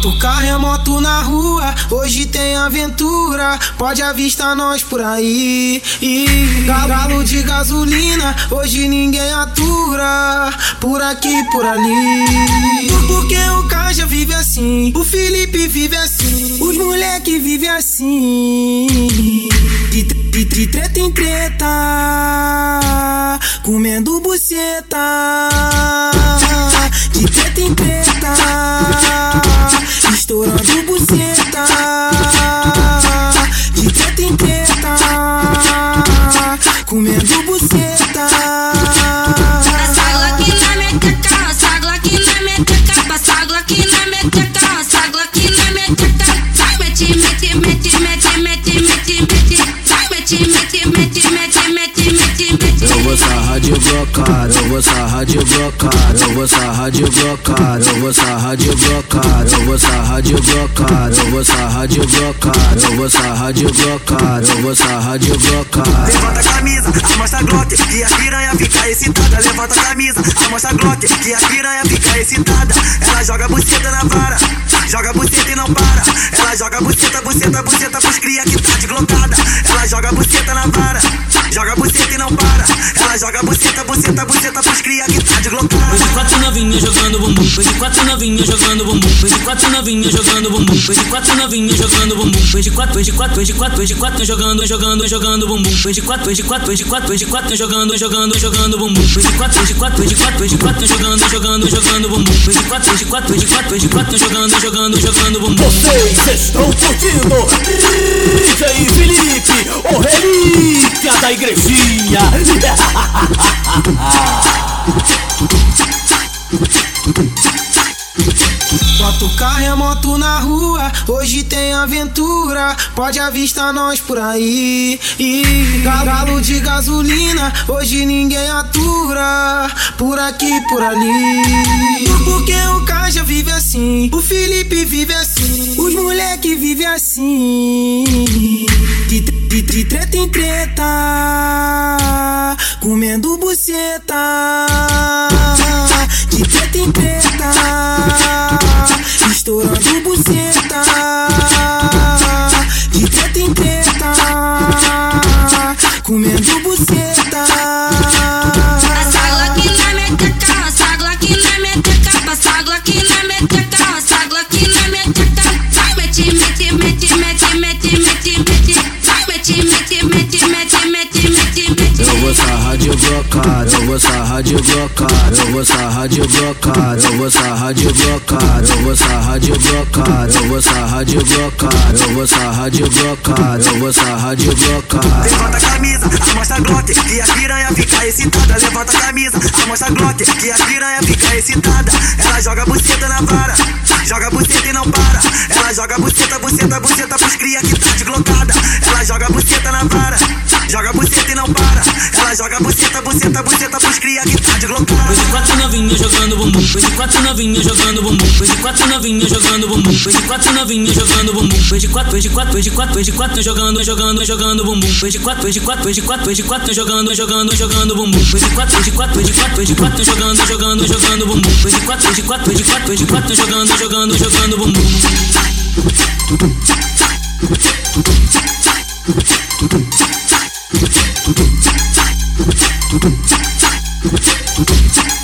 Bota o carro e a moto na rua, hoje tem aventura. Pode avistar nós por aí. Galo de gasolina, hoje ninguém atura. Por aqui, por ali. Porque o Caja vive assim, o Felipe vive assim, os moleque vive assim. De, de, de treta em treta, comendo buceta. De treta em treta, sarrar de blocar, eu vou sarrar de blocar, eu vou sarrar de blocar, eu vou sarrar de blocar, eu vou sarrar de blocar, eu vou sarrar de blocar, eu vou sarrar de blocar, eu vou sarrar de blocar. Levanta a camisa, amostra Glock, que a piranha fica excitada. Levanta a camisa, amostra Glock, que a piranha fica excitada. Ela joga buceta na vara, joga buceta e não para. Ela joga buceta, buceta, buceta pros cria que tá deslocada. Ela joga buceta na vara, joga buceta e não para. Ela joga buceta, buceta, buceta pros cria que tá deslocada. Foi de quatro novinhas jogando bumbum. De quatro novinhas jogando bumbum. De quatro novinhas jogando bumbum. De quatro novinhas jogando bumbum. De quatro, de quatro, de quatro, de quatro jogando, jogando, jogando bumbum. De quatro, de quatro, de quatro, de quatro jogando, jogando, jogando bumbum. De quatro, de quatro, de quatro, de quatro jogando, jogando, jogando bumbum. De quatro, de quatro, de quatro, de quatro jogando, jogando, jogando bumbum. Vocês estão curtindo DJ Felipe, o relíquia da igrejinha. Carro a moto na rua, hoje tem aventura. Pode avistar nós por aí. E galo de gasolina, hoje ninguém atura. Por aqui, por ali. Porque o Caja vive assim, o Felipe vive assim, os moleque vive assim. De, de, de treta em treta, comendo buceta. Treta em treta, comendo buceta. Passa Glock na minha teca, passa Glock na minha teca, passa Glock de blocar, eu vou sarrar de blocar, eu vou sarrar de blocar, eu vou sarrar de blocar, eu vou sarrar de blocar, eu vou sarrar de blocar, eu vou sarrar de blocar, eu vou sarrar de blocar. Levanta a camisa, amostra a Glock, que a piranha fica excitada. Levanta a camisa, amostra a Glock, que a piranha fica excitada. Ela joga buceta na vara, joga buceta e não para. Ela joga buceta, buceta, buceta pros cria que tá deslocada. Ela joga buceta Ela joga buceta, buceta, buceta pros cria que tá deslocada. Foi de quatro novinhas jogando bumbum. De quatro novinhas jogando bumbum. De quatro novinhas jogando bumbum. Foi de quatro novinhas jogando bumbum. De quatro, de quatro, de quatro, de quatro jogando, jogando, jogando bumbum. De quatro, de quatro, de quatro, de quatro jogando, jogando, jogando bumbum. De quatro, de quatro, de quatro, de quatro jogando, jogando, jogando bumbum. De quatro, de quatro, de quatro, de quatro jogando, jogando, jogando bumbum. 嘟嘟在在，嘟嘟在嘟嘟在。